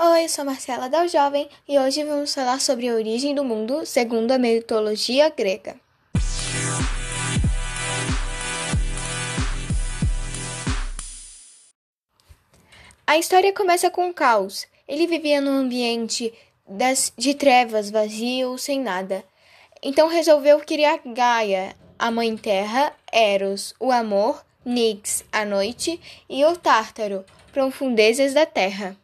Oi, eu sou Marcela Dal Jovem e hoje vamos falar sobre a origem do mundo segundo a mitologia grega. A história começa com o caos. Ele vivia num ambiente das, de trevas, vazio, sem nada. Então resolveu criar Gaia, a Mãe Terra, Eros, o amor, Nix, a noite, e o Tártaro, profundezas da terra.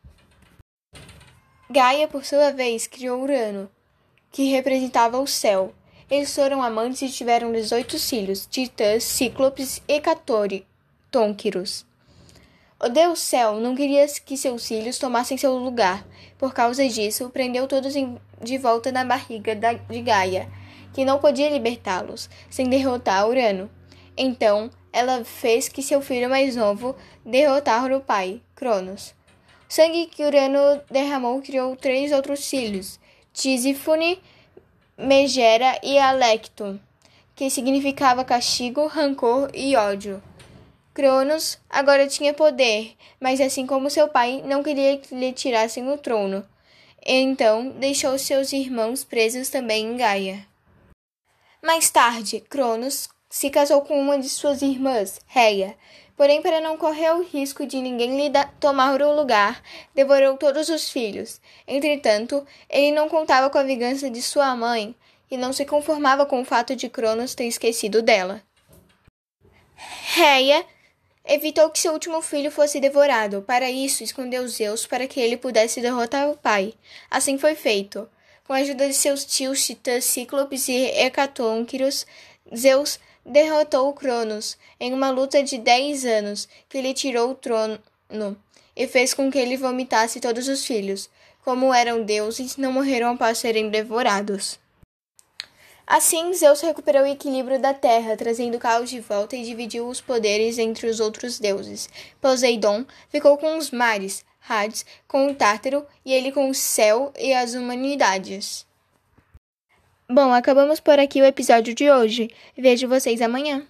Gaia, por sua vez, criou Urano, que representava o céu. Eles foram amantes e tiveram 18 filhos, Titãs, Cíclopes e Catori, Tônquiros. O Deus Céu não queria que seus filhos tomassem seu lugar. Por causa disso, prendeu todos de volta na barriga de Gaia, que não podia libertá-los sem derrotar Urano. Então, ela fez que seu filho mais novo derrotar o pai, Cronos. Sangue que Urano derramou criou três outros filhos, Tisífone, Megera e Alecto, que significava castigo, rancor e ódio. Cronos agora tinha poder, mas assim como seu pai, não queria que lhe tirassem o trono. Então deixou seus irmãos presos também em Gaia. Mais tarde, Cronos se casou com uma de suas irmãs, Reia. Porém, para não correr o risco de ninguém lhe tomar o lugar, devorou todos os filhos. Entretanto, ele não contava com a vingança de sua mãe e não se conformava com o fato de Cronos ter esquecido dela. Reia evitou que seu último filho fosse devorado. Para isso, escondeu Zeus para que ele pudesse derrotar o pai. Assim foi feito. Com a ajuda de seus tios Titãs, Cíclopes e Hecatônquiros, Zeus derrotou Cronos em uma luta de dez anos, que lhe tirou o trono e fez com que ele vomitasse todos os filhos. Como eram deuses, não morreram após serem devorados. Assim, Zeus recuperou o equilíbrio da terra, trazendo caos de volta e dividiu os poderes entre os outros deuses. Poseidon ficou com os mares, Hades com o Tártaro e ele com o céu e as humanidades. Bom, acabamos por aqui o episódio de hoje. Vejo vocês amanhã.